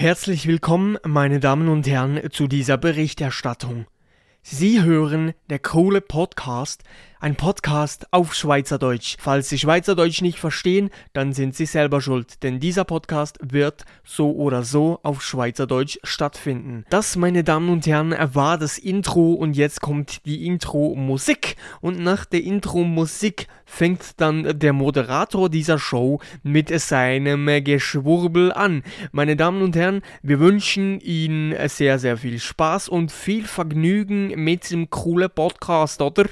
Herzlich willkommen, meine Damen und Herren, zu dieser Berichterstattung. Sie hören der coole Podcast, ein Podcast auf Schweizerdeutsch. Falls Sie Schweizerdeutsch nicht verstehen, dann sind Sie selber schuld, denn dieser Podcast wird so oder so auf Schweizerdeutsch stattfinden. Das, meine Damen und Herren, war das Intro und jetzt kommt die Intro-Musik. Und nach der Intro-Musik fängt dann der Moderator dieser Show mit seinem Geschwurbel an. Meine Damen und Herren, wir wünschen Ihnen sehr, sehr viel Spaß und viel Vergnügen mit dem coolen Podcast, oder?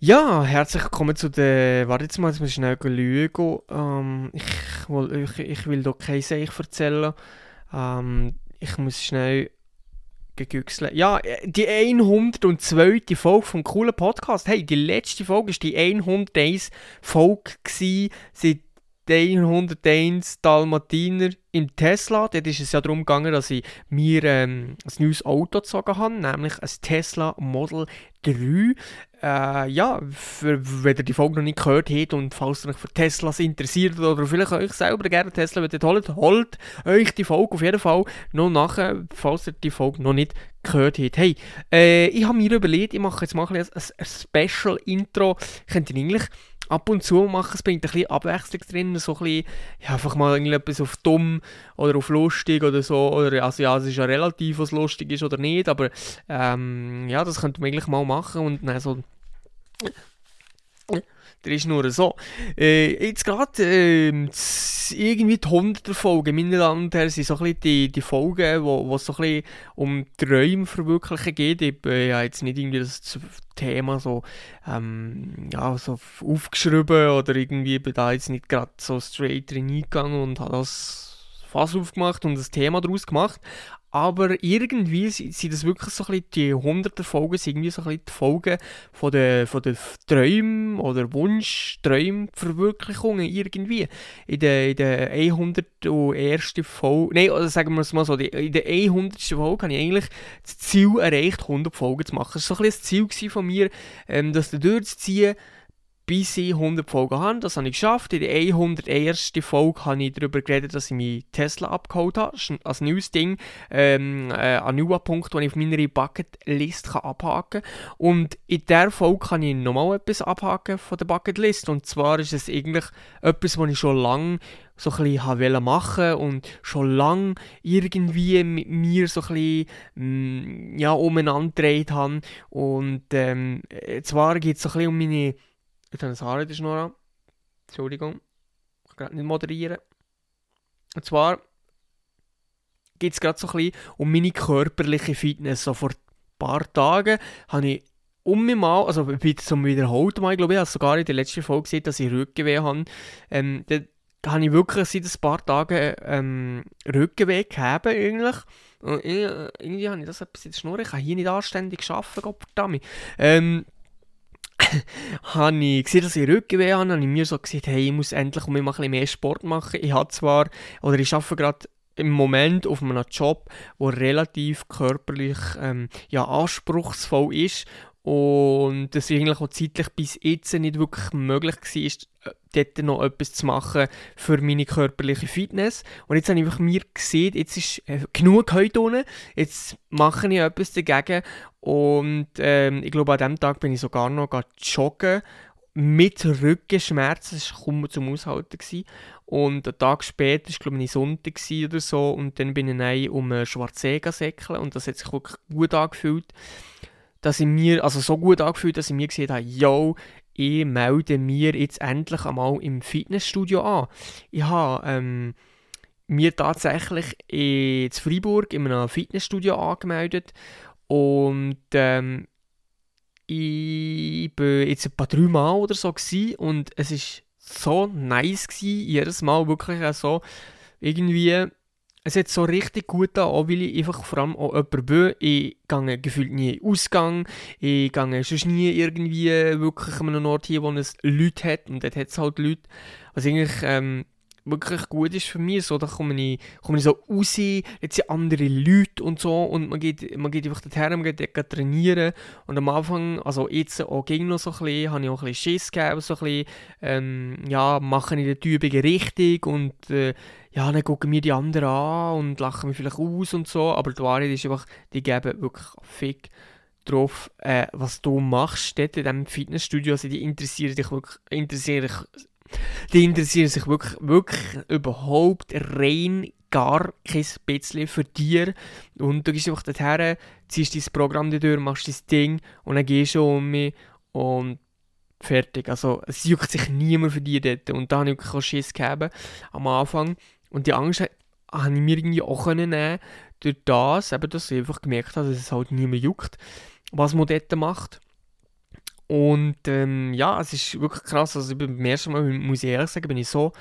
Ja, herzlich willkommen zu der. Warte jetzt mal, jetzt muss ich schnell lügen. Ähm, ich, will, ich, ich will doch kein Seich erzählen. Ähm, ich muss schnell gegüchselt. Ja, die 102. Folge vom coolen Podcast. Hey, die letzte Folge war die 101. Folge seit 101 Dalmatiner im Tesla. Dort ist es ja darum gegangen, dass ich mir ähm, ein neues Auto gezogen habe, nämlich ein Tesla Model 3. Äh, ja, für, wenn ihr die Folge noch nicht gehört habt und falls ihr euch für Teslas interessiert oder vielleicht euch selber gerne Tesla holen, holt euch die Folge auf jeden Fall noch nachher, falls ihr die Folge noch nicht gehört habt. Hey, äh, ich habe mir überlegt, ich mache jetzt mal ein, ein, ein Special-Intro. Könnt ihr eigentlich ab und zu machen, es bringt ein bisschen Abwechslung drin, so ein bisschen, ja, einfach mal irgendetwas auf dumm oder auf lustig oder so, oder, also ja, es ist ja relativ, was lustig ist oder nicht, aber ähm, ja, das könnte man eigentlich mal machen und dann so der ist nur so. Äh, jetzt gerade äh, irgendwie die 100er Folgen, meine Damen und Herren, sind so ein die, die Folgen, wo es so ein bisschen um Träume verwirklichen geht. Ich äh, habe jetzt nicht irgendwie das Thema so, ähm, ja, so aufgeschrieben oder irgendwie bin da jetzt nicht gerade so straight reingegangen und habe das Fass aufgemacht und das Thema daraus gemacht aber irgendwie sind das wirklich so ein bisschen die hunderter Folgen, sind irgendwie so ein bisschen die Folgen von den, von den Träumen oder Wunschträumverwirklichungen irgendwie. In der, in der 101. Folge, nein, oder sagen wir es mal so, in der 100. Folge habe ich eigentlich das Ziel erreicht, 100 Folgen zu machen. Das war so ein bisschen das Ziel von mir, ähm, das durchzuziehen, bis ich 100 Folgen habe. Das habe ich geschafft. In der 101. Folge habe ich darüber geredet, dass ich meinen Tesla abgeholt habe. Als neues Ding, ähm, äh, ein neuer Punkt, den ich auf meiner Bucketlist abhaken kann. Und in dieser Folge kann ich nochmal etwas abhaken von der Bucketlist. Und zwar ist es eigentlich etwas, was ich schon lange so ein bisschen machen und schon lange irgendwie mit mir so ein bisschen mm, ja, umeinander gedreht habe. Und ähm, zwar geht es so ein bisschen um meine Jetzt habe ich das Haar in der Schnur an. Entschuldigung. Ich kann nicht moderieren. Und zwar geht es gerade so ein bisschen um meine körperliche Fitness. So vor ein paar Tagen habe ich um mich mal, also zum wiederholten Mal, glaube ich, habe sogar in der letzten Folge gesehen, dass ich Rückenweh habe. Ähm, da, habe ich wirklich seit ein paar Tagen ähm, Rückenweh gehabt, eigentlich. Und irgendwie habe ich das etwas in der Schnur. Ich kann hier nicht anständig arbeiten, Gott verdammt. Ähm, habe ich gesehen, dass ich Rückenweh habe, habe ich mir so gesagt, hey, ich muss endlich mal ein bisschen mehr Sport machen. Ich habe zwar, oder ich arbeite gerade im Moment auf einem Job, der relativ körperlich ähm, ja, anspruchsvoll ist und das eigentlich auch zeitlich bis jetzt nicht wirklich möglich war, äh, dort noch etwas zu machen für meine körperliche Fitness. Und jetzt habe ich mir gesehen, jetzt ist äh, genug heute unten, jetzt mache ich etwas dagegen. Und ähm, ich glaube, an diesem Tag bin ich sogar noch joggen mit Rückenschmerzen. Das war kaum zum Aushalten. Gewesen. Und einen Tag später, war glaube ich Sonntag oder so, und dann bin ich um Schwarzsee säckeln und das hat sich wirklich gut angefühlt dass ich mir, also so gut angefühlt, dass ich mir gesehen habe, yo, ich melde mir jetzt endlich einmal im Fitnessstudio an. Ich habe ähm, mir tatsächlich in Freiburg in einem Fitnessstudio angemeldet und ähm, ich war jetzt ein paar drei Mal oder so und es war so nice gewesen, jedes Mal wirklich so irgendwie es hat so richtig gut an, auch weil ich einfach vor allem auch jemand bin. Ich gehe gefühlt nie in Ausgang, ich gehe sonst nie irgendwie wirklich an einem Ort hier, wo es Leute hat und dort hat es halt Leute. Was eigentlich ähm, wirklich gut ist für mich. So, da komme ich, komme ich so raus, jetzt sind andere Leute und so. Und man geht, man geht einfach dorthin, man geht dort trainieren. Und am Anfang, also jetzt auch ging noch so ein bisschen, habe ich auch ein bisschen Schiss gegeben, so ein bisschen, ähm, ja, mache ich die Übungen richtig? Und äh, ja, dann gucken mir die anderen an und lachen mich vielleicht aus und so, aber die Wahrheit ist einfach, die geben wirklich Fick drauf, äh, was du machst. Dort in diesem Fitnessstudio, also die interessieren dich wirklich, interessieren dich die interessieren sich wirklich, wirklich überhaupt rein gar kein bisschen für dich. Und du gehst einfach dorthin, ziehst dein Programm durch, machst dein Ding und dann gehst du um mich und fertig. Also es juckt sich niemand für dich dort. Und da habe ich wirklich Schiss gegeben am Anfang. Und die Angst habe ich mir irgendwie auch nehmen durch das, dass ich einfach gemerkt habe, dass es halt niemand juckt, was man dort macht. Und ähm, ja, es ist wirklich krass. Also beim ersten Mal, muss ich ehrlich sagen, bin ich so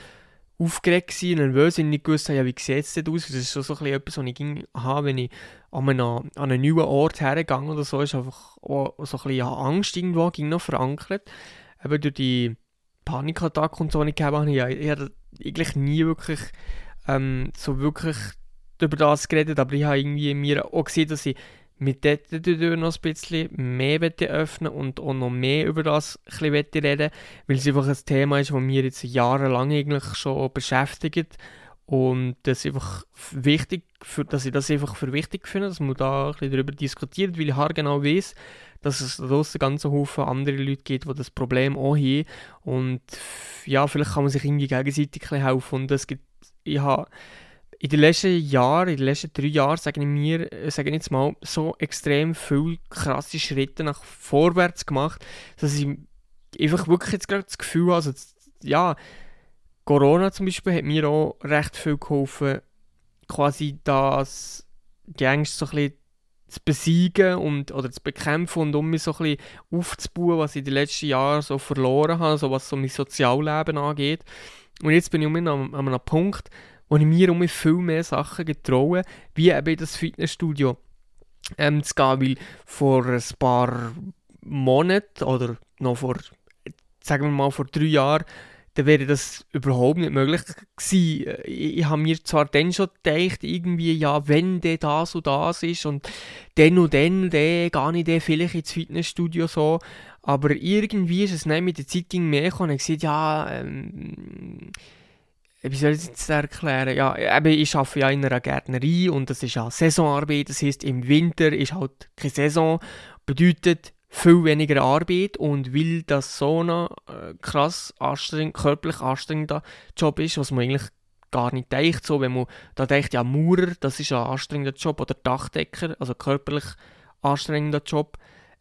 aufgeregt gewesen, nervös, weil ich nicht gewusst habe, ja, wie sieht es denn aus. Das ist schon so ein bisschen etwas, was ich ging, aha, wenn ich an einen, an einen neuen Ort hergegangen oder so, ist einfach auch so ein bisschen ja, Angst irgendwo ging noch verankert. Eben durch die Panikattacke und so, die ich gehabt habe, ich, ich habe eigentlich nie wirklich ähm, so wirklich über das geredet, aber ich habe irgendwie mir auch gesehen, dass ich mit dort noch ein bisschen mehr öffnen und auch noch mehr über das ein bisschen reden weil es einfach ein Thema ist, das mir jetzt jahrelang eigentlich schon beschäftigt. Und das ist einfach wichtig, für, dass ich das einfach für wichtig finde, dass man da ein bisschen darüber diskutiert, weil ich genau weiß, dass es da draussen ganz Haufen andere Leute gibt, die das Problem auch haben. Und ja, vielleicht kann man sich irgendwie gegenseitig helfen. Und es gibt, ich habe in den letzten Jahren, in den letzten drei Jahren, sage ich mir, äh, sage ich jetzt mal, so extrem viele krasse Schritte nach vorwärts gemacht, dass ich einfach wirklich jetzt gerade das Gefühl habe, also, ja, Corona zum Beispiel hat mir auch recht viel geholfen, quasi das, die Ängste so ein bisschen zu besiegen und, oder zu bekämpfen und um mich so ein bisschen aufzubauen, was ich in den letzten Jahren so verloren habe, so was so mein Sozialleben angeht. Und jetzt bin ich um an, an einem Punkt, wo ich mir um viel mehr Sachen getraue, wie eben in das Fitnessstudio ähm, zu gehen, weil vor ein paar Monaten oder noch vor, sagen wir mal, vor drei Jahren, dann wäre das überhaupt nicht möglich gewesen. Ich, ich habe mir zwar dann schon gedacht, irgendwie, ja, wenn der das und das ist und dann und dann, dann gehe ich dann vielleicht ins Fitnessstudio so, aber irgendwie ist es nicht mit der Zeit mehr gekommen und ich gesagt, ja, ähm, wie soll ich das erklären? Ja, eben, ich arbeite ja in einer Gärtnerei und das ist ja Saisonarbeit. Das heißt, im Winter ist halt keine Saison, bedeutet viel weniger Arbeit und weil das so ein äh, krass anstrengend, körperlich anstrengender Job ist, was man eigentlich gar nicht denkt, so, wenn man da denkt, ja, Maurer, das ist ein anstrengender Job oder Dachdecker, also körperlich anstrengender Job,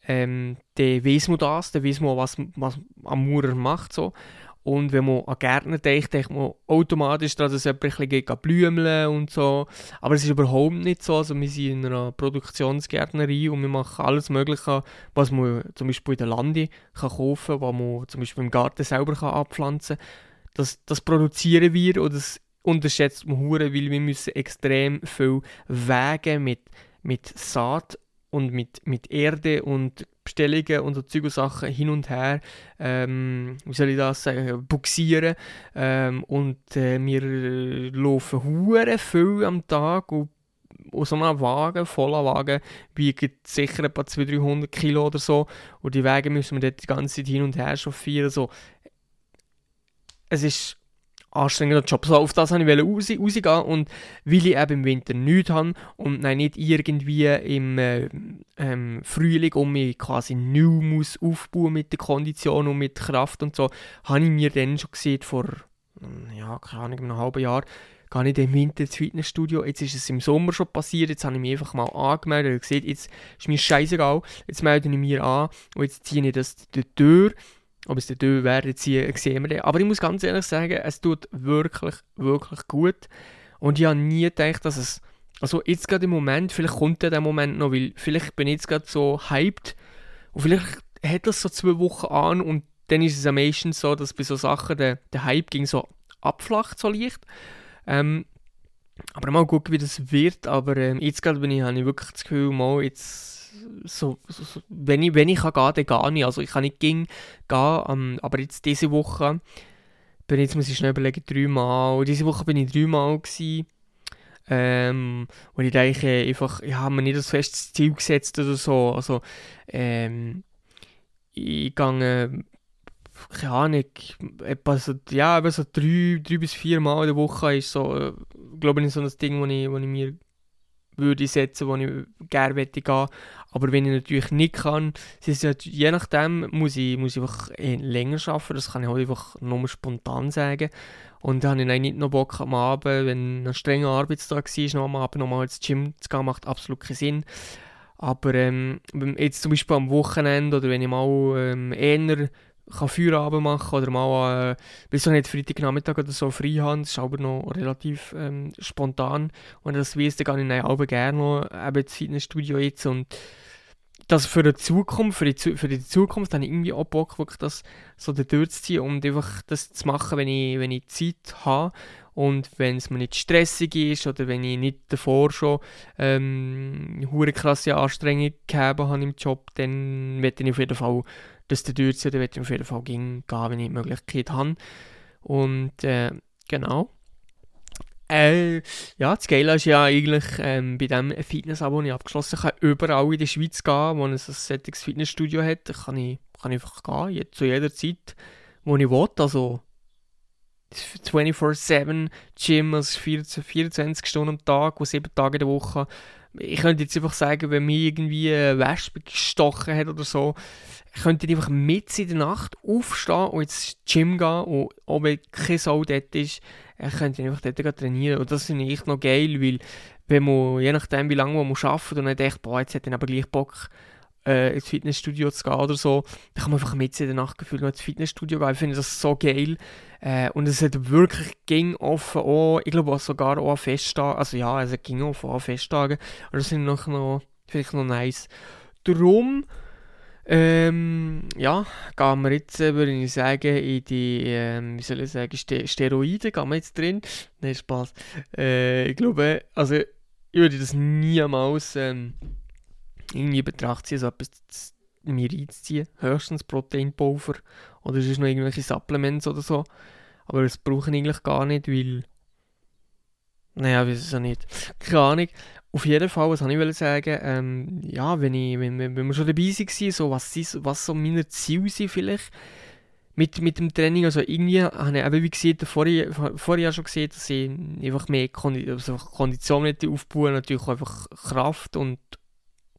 ähm, dann weiß man das, dann weiß man, was, was ein Maurer macht, so. Und wenn man an Gärtner denkt, denkt man automatisch daran, dass jemand ein bisschen blümeln und so. Aber es ist überhaupt nicht so. Also wir sind in einer Produktionsgärtnerei und wir machen alles Mögliche, was man zum Beispiel in der Lande kann kaufen kann, was man zum Beispiel im Garten selber kann abpflanzen kann. Das, das produzieren wir und das unterschätzt man hure, weil wir müssen extrem viel Wege mit, mit Saat und mit, mit Erde und Bestellungen und so Zeug hin und her, ähm, wie soll ich das sagen, buxieren. Ähm, und äh, wir laufen hure viel am Tag und aus so einem Wagen, voller Wagen, wiegt sicher etwa 200-300 Kilo oder so. Und die Wege müssen wir dort die ganze Zeit hin und her chauffieren. So. Es ist anstrengender Job. So, auf das wollte ich raus, rausgehen und weil ich eben im Winter nichts habe und nein, nicht irgendwie im äh, ähm, Frühling um mich quasi neu muss aufbauen mit der Kondition und mit Kraft und so, habe ich mir dann schon gesehen vor, hm, ja, keine Ahnung, einem halben Jahr, gehe ich im Winter ins Fitnessstudio. Jetzt ist es im Sommer schon passiert, jetzt habe ich mich einfach mal angemeldet und gesagt, jetzt ist mir scheißegal, jetzt melde ich mich an und jetzt ziehe ich das durch ob es der Dö wäre, sehen wir dann. Aber ich muss ganz ehrlich sagen, es tut wirklich, wirklich gut. Und ich habe nie gedacht, dass es. Also jetzt gerade im Moment, vielleicht kommt der Moment noch, weil vielleicht bin ich jetzt gerade so hyped und vielleicht hat das so zwei Wochen an und dann ist es am meisten so, dass bei so Sachen der, der Hype ging so abflacht so leicht. Ähm, aber mal gucken, wie das wird. Aber ähm, jetzt gerade bin ich, habe ich wirklich das Gefühl, mal jetzt so, so, so, wenn, ich, wenn ich kann gehen, dann gehe ich. Also ich kann nicht gehen, ähm, aber jetzt diese Woche bin jetzt muss ich schnell überlegen, dreimal. Diese Woche bin ich dreimal gewesen. Ähm, und ich denke einfach, ich habe mir nicht das festes Ziel gesetzt oder so. Also, ähm, ich gehe, keine Ahnung, etwa so, ja, etwa so drei, drei bis vier Mal in der Woche ist so, äh, glaube ich, so ein Ding, wo ich, wo ich mir würde setzen, wo ich gerne gehen. Aber wenn ich natürlich nicht kann, ist ja, je nachdem muss ich, muss ich einfach länger arbeiten. Das kann ich halt einfach nur spontan sagen. Und dann habe ich nicht noch Bock am Abend, wenn ein strenger Arbeitstag war, noch am Abend nochmal ins Gym zu gehen, macht absolut keinen Sinn. Aber ähm, jetzt zum Beispiel am Wochenende oder wenn ich mal ähm, eher kann Feierabend machen oder mal äh, bis nicht Freitagnachmittag oder so frei haben. Das ist aber noch relativ ähm, spontan. Und das weiss, dann gehe ich auch gerne noch eben ins Fitnessstudio jetzt und das für die Zukunft, für die, für die Zukunft habe ich irgendwie auch Bock, wirklich das so durchzuziehen und einfach das zu machen, wenn ich, wenn ich Zeit habe und wenn es mir nicht stressig ist oder wenn ich nicht davor schon ähm, eine krasse Anstrengung gehabt habe im Job, dann werde ich auf jeden Fall das durchziehen, dann werde ich auf jeden Fall gehen, wenn ich die Möglichkeit habe. Und äh, genau. Äh, ja, das Geile ist ja eigentlich ähm, bei dem Fitness-Abo, das ich abgeschlossen habe, überall in der Schweiz gehen, wo es ein solches Fitnessstudio hat. Kann ich, kann ich einfach gehen, zu jeder Zeit, wo ich will. Also 24-7 Gym, also 24 Stunden am Tag, wo 7 Tage in der Woche. Ich könnte jetzt einfach sagen, wenn mir irgendwie eine Wespe gestochen hat oder so, ich könnte einfach mit in der Nacht aufstehen und ins Gym gehen und ob kein Sau dort ist, ich könnte einfach dort trainieren. Und das finde ich echt noch geil, weil wenn man, je nachdem wie lange man arbeitet und dann denkt, boah, jetzt hat er aber gleich Bock, äh, ins Fitnessstudio zu gehen oder so, dann kann man einfach mit in der Nacht gefühlt ins Fitnessstudio gehen. Ich finde das so geil. Äh, und es hat wirklich ging offen auch, ich glaube auch sogar auch an also ja, es ging offen an Festtagen. Und das sind noch, noch, vielleicht noch nice. Darum, ähm, ja, gehen wir jetzt, äh, würde ich sagen, in die, ähm, wie soll ich sagen, Ste Steroide, gehen wir jetzt drin. Nein, Spaß. Äh, ich glaube, also, ich würde das niemals ähm, irgendwie betrachten, so etwas mir reinzuziehen. Höchstens Proteinpulver oder sonst noch irgendwelche Supplements oder so. Aber das ich eigentlich gar nicht, weil. Naja, wieso nicht? Keine Ahnung. Auf jeden Fall, was wollte ich sagen, ähm, ja, wenn, ich, wenn, wenn wir schon dabei waren, so, was, was so meine Ziele sind vielleicht mit, mit dem Training, also irgendwie habe ich eben, wie gesagt, vorher, vorher schon gesehen, dass ich einfach mehr Kondi also Kondition aufbauen natürlich einfach Kraft und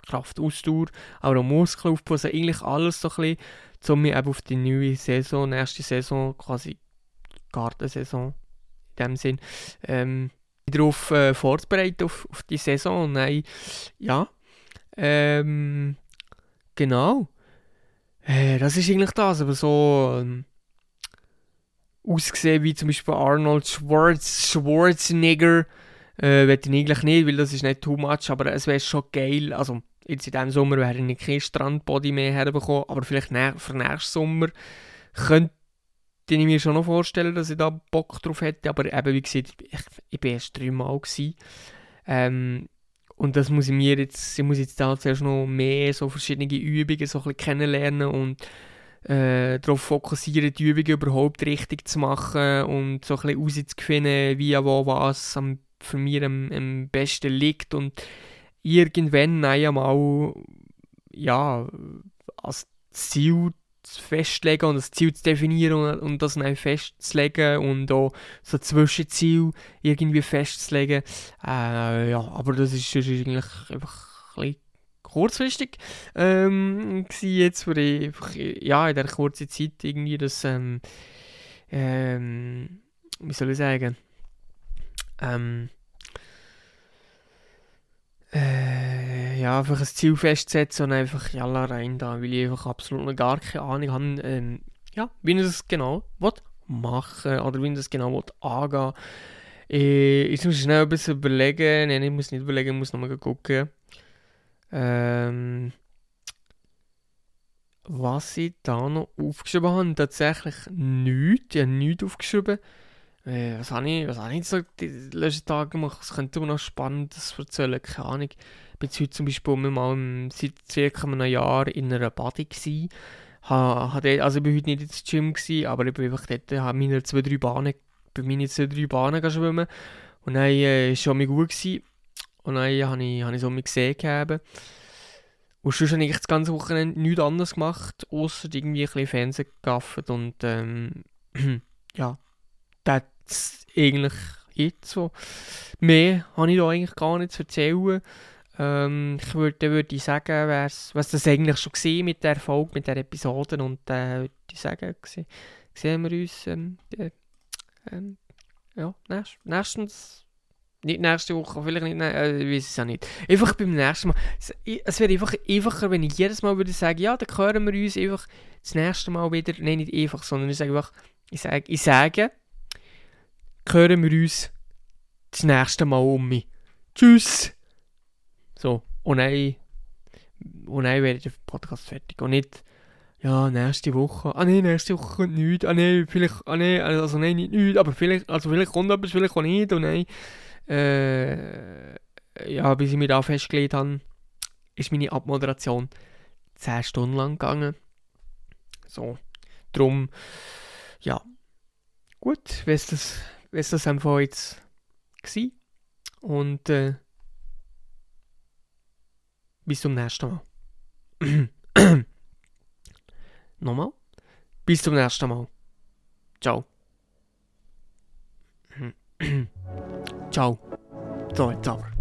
Kraftausdauer, aber auch Muskeln aufbauen, also eigentlich alles so ein bisschen, um mich eben auf die neue Saison, nächste Saison, quasi Gartensaison in dem Sinn, ähm, darauf äh, vorzubereiten, auf, auf die Saison. Und ja, ähm, genau. Äh, das ist eigentlich das, aber so ähm, ausgesehen wie zum Beispiel Arnold Schwarz, Schwarzenegger, äh, werde ich eigentlich nicht, weil das ist nicht too much, aber es wäre schon geil, also jetzt in diesem Sommer wäre ich kein Strandbody mehr herbekommen, aber vielleicht für nächsten Sommer könnte den ich mir schon noch vorstellen, dass ich da Bock drauf hätte. Aber eben, wie gesagt, ich, ich bin erst dreimal. Ähm, und das muss ich mir jetzt, ich muss jetzt da zuerst noch mehr so verschiedene Übungen so ein kennenlernen und äh, darauf fokussieren, die Übungen überhaupt richtig zu machen und so ein bisschen rauszufinden, wie, wo, was am, für mich am, am besten liegt und irgendwann einmal ja, als Ziel festzulegen und das Ziel zu definieren und, und das dann festzulegen und auch so Zwischenziel irgendwie festzulegen. Äh, ja, aber das ist, ist eigentlich einfach ein bisschen kurzfristig ähm, jetzt, wo ich einfach, ja, in der kurzen Zeit irgendwie das, ähm, ähm, wie soll ich sagen, ähm, äh, ja, einfach ein Ziel festsetzen und einfach jalla rein da, weil ich einfach absolut noch gar keine Ahnung habe, ähm, ja, wie ich das genau machen oder wie ich das genau angehen äh, Ich muss schnell ein bisschen überlegen, nein, ich muss nicht überlegen, ich muss nochmal gucken. Ähm, was ich da noch aufgeschrieben habe, tatsächlich nichts, ich habe nichts aufgeschrieben. Äh, was habe ich, was habe ich so die letzten Tage gemacht? Das könnte noch Spannendes erzählen, keine Ahnung. Ich bin heute zum Beispiel mal im, seit circa einem Jahr in einer Body gewesen. ha, ha dort, also ich war heute nicht ins Gym, gewesen, aber ich bin einfach dort, habe meine zwei, drei Bahnen, bei meinen zwei, drei Bahnen schwimmen. Und dann äh, es schon gut. Gewesen. Und dann habe ich, habe ich so mich gesehen. Gehabt. Und sonst habe ich das ganze Wochenende nichts anderes gemacht, außer irgendwie ein bisschen Fernsehen gegaffert und ähm, ja, ist eigentlich jetzt so. Mehr habe ich da eigentlich gar nicht zu erzählen. Ähm, ich würde, würde sagen, was das eigentlich schon gesehen mit der Folge, mit der Episode und äh, würde ich sagen, sehen wir uns ähm, äh, ähm, ja, nächst, nächstens nicht nächste Woche, vielleicht nicht, äh, ich weiß es auch nicht. Einfach beim nächsten Mal. Es, es wäre einfach einfacher, wenn ich jedes Mal würde sagen, ja, dann hören wir uns einfach das nächste Mal wieder. Nein, nicht einfach, sondern ich sage einfach, ich sage, ich sage hören wir uns das nächste Mal um mich. Tschüss! So, und dann, und dann wäre der Podcast fertig. Und nicht, ja, nächste Woche. Ah nein, nächste Woche kommt nichts. Ah nein, vielleicht, ah nein, also nein, nicht nichts, aber vielleicht, also vielleicht kommt etwas, vielleicht auch nicht. Und nein, äh, ja, bis ich mich da festgelegt habe, ist meine Abmoderation 10 Stunden lang gegangen. So, drum, ja, gut, wenn es das ist das einfach jetzt gewesen. Und äh, bis zum nächsten Mal. Nochmal. Bis zum nächsten Mal. Ciao. Ciao. So, jetzt aber.